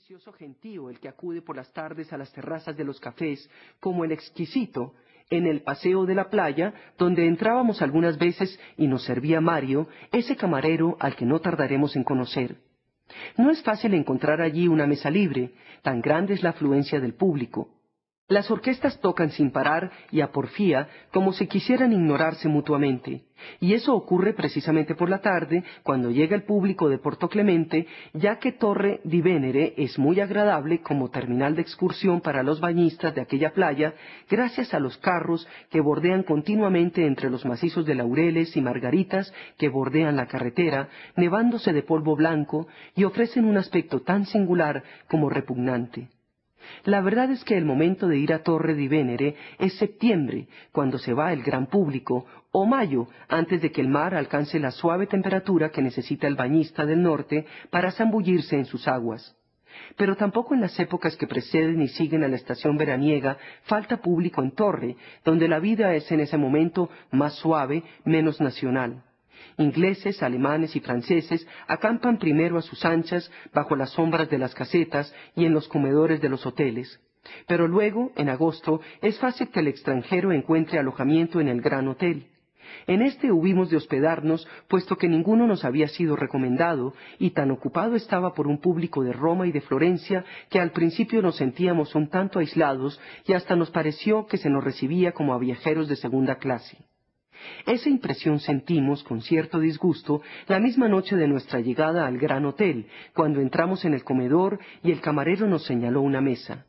bullicioso gentío el que acude por las tardes a las terrazas de los cafés, como el exquisito, en el paseo de la playa, donde entrábamos algunas veces y nos servía Mario, ese camarero al que no tardaremos en conocer. No es fácil encontrar allí una mesa libre, tan grande es la afluencia del público. Las orquestas tocan sin parar y a porfía como si quisieran ignorarse mutuamente, y eso ocurre precisamente por la tarde, cuando llega el público de Porto Clemente, ya que Torre di Venere es muy agradable como terminal de excursión para los bañistas de aquella playa, gracias a los carros que bordean continuamente entre los macizos de laureles y margaritas que bordean la carretera, nevándose de polvo blanco, y ofrecen un aspecto tan singular como repugnante. La verdad es que el momento de ir a Torre di Venere es septiembre, cuando se va el gran público, o mayo, antes de que el mar alcance la suave temperatura que necesita el bañista del norte para zambullirse en sus aguas. Pero tampoco en las épocas que preceden y siguen a la estación veraniega falta público en Torre, donde la vida es en ese momento más suave, menos nacional. Ingleses, alemanes y franceses acampan primero a sus anchas bajo las sombras de las casetas y en los comedores de los hoteles. Pero luego, en agosto, es fácil que el extranjero encuentre alojamiento en el Gran Hotel. En este hubimos de hospedarnos, puesto que ninguno nos había sido recomendado, y tan ocupado estaba por un público de Roma y de Florencia, que al principio nos sentíamos un tanto aislados y hasta nos pareció que se nos recibía como a viajeros de segunda clase. Esa impresión sentimos con cierto disgusto la misma noche de nuestra llegada al gran hotel, cuando entramos en el comedor y el camarero nos señaló una mesa.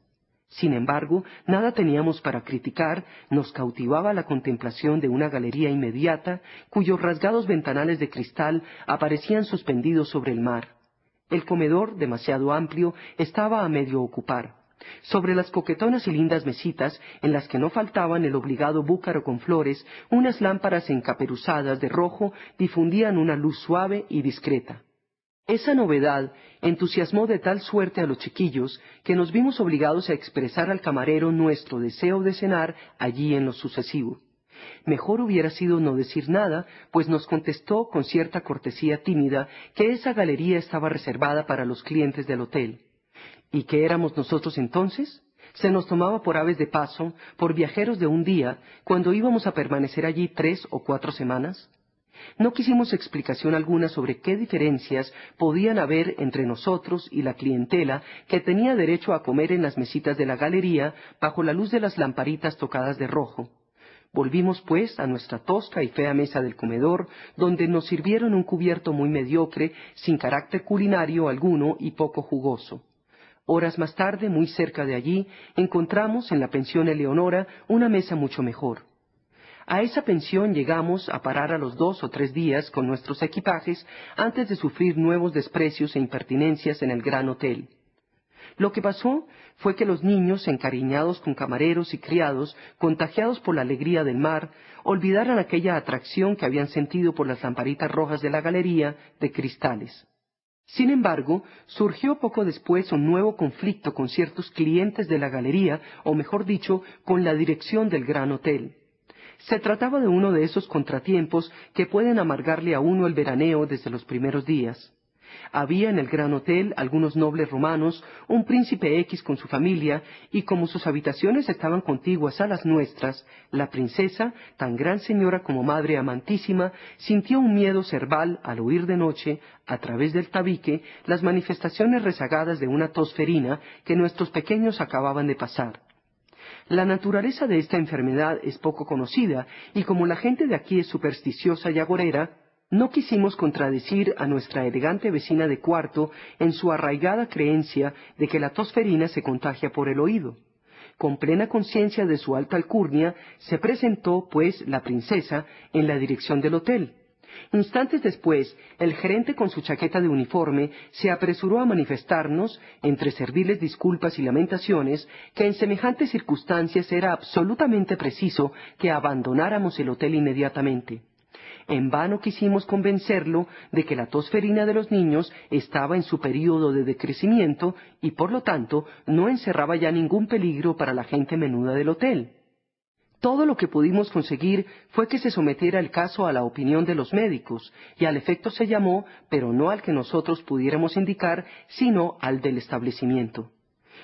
Sin embargo, nada teníamos para criticar, nos cautivaba la contemplación de una galería inmediata, cuyos rasgados ventanales de cristal aparecían suspendidos sobre el mar. El comedor, demasiado amplio, estaba a medio ocupar. Sobre las coquetonas y lindas mesitas, en las que no faltaban el obligado búcaro con flores, unas lámparas encaperuzadas de rojo difundían una luz suave y discreta. Esa novedad entusiasmó de tal suerte a los chiquillos que nos vimos obligados a expresar al camarero nuestro deseo de cenar allí en lo sucesivo. Mejor hubiera sido no decir nada, pues nos contestó con cierta cortesía tímida que esa galería estaba reservada para los clientes del hotel. ¿Y qué éramos nosotros entonces? Se nos tomaba por aves de paso, por viajeros de un día, cuando íbamos a permanecer allí tres o cuatro semanas. No quisimos explicación alguna sobre qué diferencias podían haber entre nosotros y la clientela que tenía derecho a comer en las mesitas de la galería bajo la luz de las lamparitas tocadas de rojo. Volvimos, pues, a nuestra tosca y fea mesa del comedor, donde nos sirvieron un cubierto muy mediocre, sin carácter culinario alguno y poco jugoso. Horas más tarde, muy cerca de allí, encontramos en la pensión Eleonora una mesa mucho mejor. A esa pensión llegamos a parar a los dos o tres días con nuestros equipajes antes de sufrir nuevos desprecios e impertinencias en el gran hotel. Lo que pasó fue que los niños, encariñados con camareros y criados, contagiados por la alegría del mar, olvidaran aquella atracción que habían sentido por las lamparitas rojas de la galería de cristales. Sin embargo, surgió poco después un nuevo conflicto con ciertos clientes de la galería, o mejor dicho, con la dirección del gran hotel. Se trataba de uno de esos contratiempos que pueden amargarle a uno el veraneo desde los primeros días. Había en el gran hotel algunos nobles romanos, un príncipe X con su familia, y como sus habitaciones estaban contiguas a las nuestras, la princesa, tan gran señora como madre amantísima, sintió un miedo cerval al oír de noche, a través del tabique, las manifestaciones rezagadas de una tosferina que nuestros pequeños acababan de pasar. La naturaleza de esta enfermedad es poco conocida, y como la gente de aquí es supersticiosa y agorera, no quisimos contradecir a nuestra elegante vecina de cuarto en su arraigada creencia de que la tosferina se contagia por el oído. Con plena conciencia de su alta alcurnia, se presentó, pues, la princesa en la dirección del hotel. Instantes después, el gerente con su chaqueta de uniforme se apresuró a manifestarnos, entre serviles disculpas y lamentaciones, que en semejantes circunstancias era absolutamente preciso que abandonáramos el hotel inmediatamente. En vano quisimos convencerlo de que la tosferina de los niños estaba en su período de decrecimiento y por lo tanto no encerraba ya ningún peligro para la gente menuda del hotel. Todo lo que pudimos conseguir fue que se sometiera el caso a la opinión de los médicos, y al efecto se llamó, pero no al que nosotros pudiéramos indicar, sino al del establecimiento.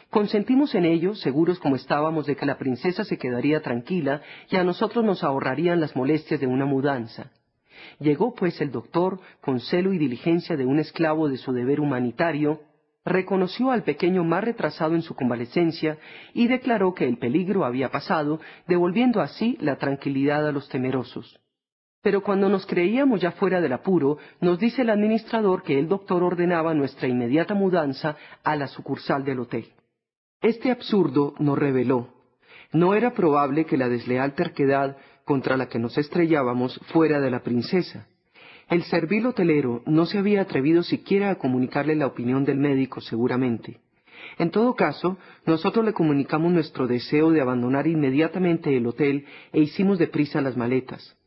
Consentimos en ello, seguros como estábamos de que la princesa se quedaría tranquila y a nosotros nos ahorrarían las molestias de una mudanza. Llegó pues el doctor, con celo y diligencia de un esclavo de su deber humanitario, reconoció al pequeño más retrasado en su convalecencia y declaró que el peligro había pasado, devolviendo así la tranquilidad a los temerosos. Pero cuando nos creíamos ya fuera del apuro, nos dice el administrador que el doctor ordenaba nuestra inmediata mudanza a la sucursal del hotel. Este absurdo nos reveló. No era probable que la desleal terquedad contra la que nos estrellábamos fuera de la princesa. El servil hotelero no se había atrevido siquiera a comunicarle la opinión del médico, seguramente. En todo caso, nosotros le comunicamos nuestro deseo de abandonar inmediatamente el hotel e hicimos deprisa las maletas.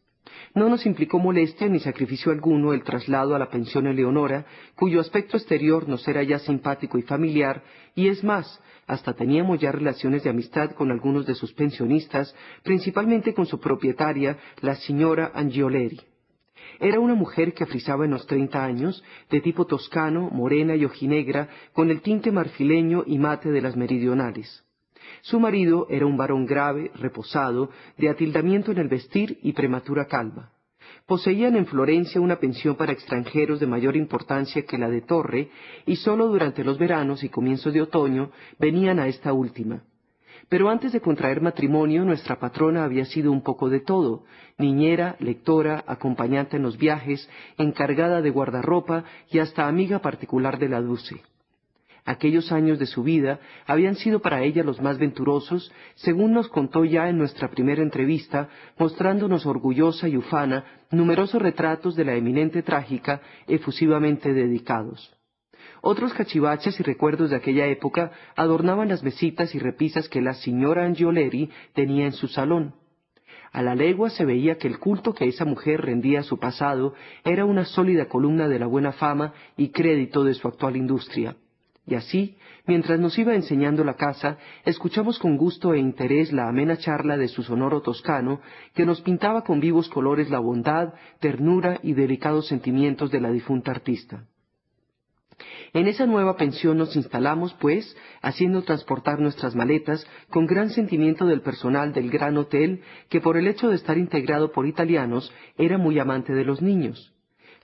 No nos implicó molestia ni sacrificio alguno el traslado a la pensión Eleonora, cuyo aspecto exterior nos era ya simpático y familiar, y es más, hasta teníamos ya relaciones de amistad con algunos de sus pensionistas, principalmente con su propietaria, la señora Angioleri. Era una mujer que frisaba en los treinta años, de tipo toscano, morena y ojinegra, con el tinte marfileño y mate de las meridionales. Su marido era un varón grave, reposado, de atildamiento en el vestir y prematura calva. Poseían en Florencia una pensión para extranjeros de mayor importancia que la de Torre, y sólo durante los veranos y comienzos de otoño venían a esta última. Pero antes de contraer matrimonio, nuestra patrona había sido un poco de todo, niñera, lectora, acompañante en los viajes, encargada de guardarropa y hasta amiga particular de la Dulce. Aquellos años de su vida habían sido para ella los más venturosos, según nos contó ya en nuestra primera entrevista, mostrándonos orgullosa y ufana numerosos retratos de la eminente trágica efusivamente dedicados. Otros cachivaches y recuerdos de aquella época adornaban las mesitas y repisas que la señora Angioleri tenía en su salón. A la legua se veía que el culto que esa mujer rendía a su pasado era una sólida columna de la buena fama y crédito de su actual industria. Y así, mientras nos iba enseñando la casa, escuchamos con gusto e interés la amena charla de su sonoro toscano, que nos pintaba con vivos colores la bondad, ternura y delicados sentimientos de la difunta artista. En esa nueva pensión nos instalamos, pues, haciendo transportar nuestras maletas con gran sentimiento del personal del gran hotel, que por el hecho de estar integrado por italianos era muy amante de los niños.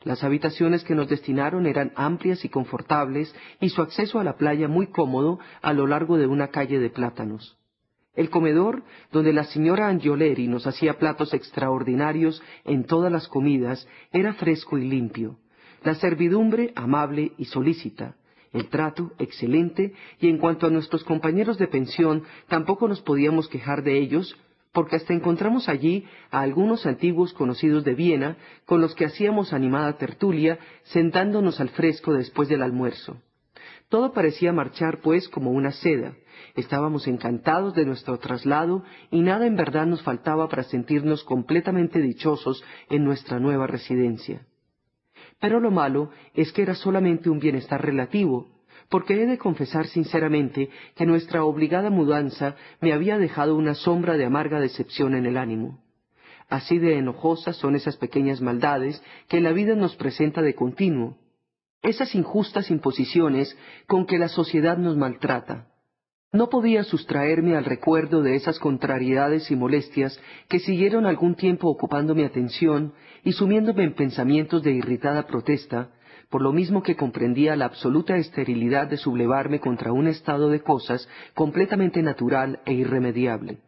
Las habitaciones que nos destinaron eran amplias y confortables y su acceso a la playa muy cómodo a lo largo de una calle de plátanos. El comedor, donde la señora Angioleri nos hacía platos extraordinarios en todas las comidas, era fresco y limpio la servidumbre amable y solícita, el trato excelente y en cuanto a nuestros compañeros de pensión tampoco nos podíamos quejar de ellos porque hasta encontramos allí a algunos antiguos conocidos de Viena con los que hacíamos animada tertulia sentándonos al fresco después del almuerzo. Todo parecía marchar pues como una seda. Estábamos encantados de nuestro traslado y nada en verdad nos faltaba para sentirnos completamente dichosos en nuestra nueva residencia. Pero lo malo es que era solamente un bienestar relativo, porque he de confesar sinceramente que nuestra obligada mudanza me había dejado una sombra de amarga decepción en el ánimo. Así de enojosas son esas pequeñas maldades que la vida nos presenta de continuo, esas injustas imposiciones con que la sociedad nos maltrata. No podía sustraerme al recuerdo de esas contrariedades y molestias que siguieron algún tiempo ocupando mi atención y sumiéndome en pensamientos de irritada protesta, por lo mismo que comprendía la absoluta esterilidad de sublevarme contra un estado de cosas completamente natural e irremediable.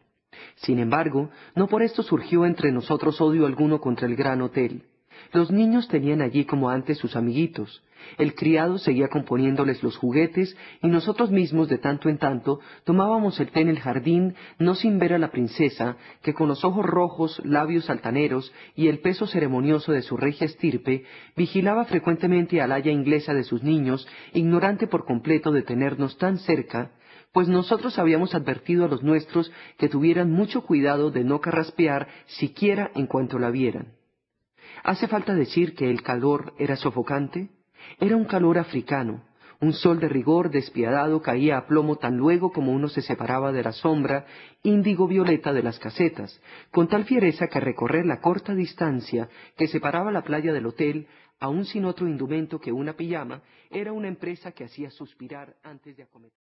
Sin embargo, no por esto surgió entre nosotros odio alguno contra el gran hotel. Los niños tenían allí como antes sus amiguitos, el criado seguía componiéndoles los juguetes y nosotros mismos de tanto en tanto tomábamos el té en el jardín, no sin ver a la princesa, que con los ojos rojos, labios altaneros y el peso ceremonioso de su regia estirpe, vigilaba frecuentemente al haya inglesa de sus niños, ignorante por completo de tenernos tan cerca, pues nosotros habíamos advertido a los nuestros que tuvieran mucho cuidado de no carraspear siquiera en cuanto la vieran. ¿Hace falta decir que el calor era sofocante? Era un calor africano, Un sol de rigor despiadado caía a plomo tan luego como uno se separaba de la sombra índigo violeta de las casetas, con tal fiereza que recorrer la corta distancia que separaba la playa del hotel, aun sin otro indumento que una pijama, era una empresa que hacía suspirar antes de acometer.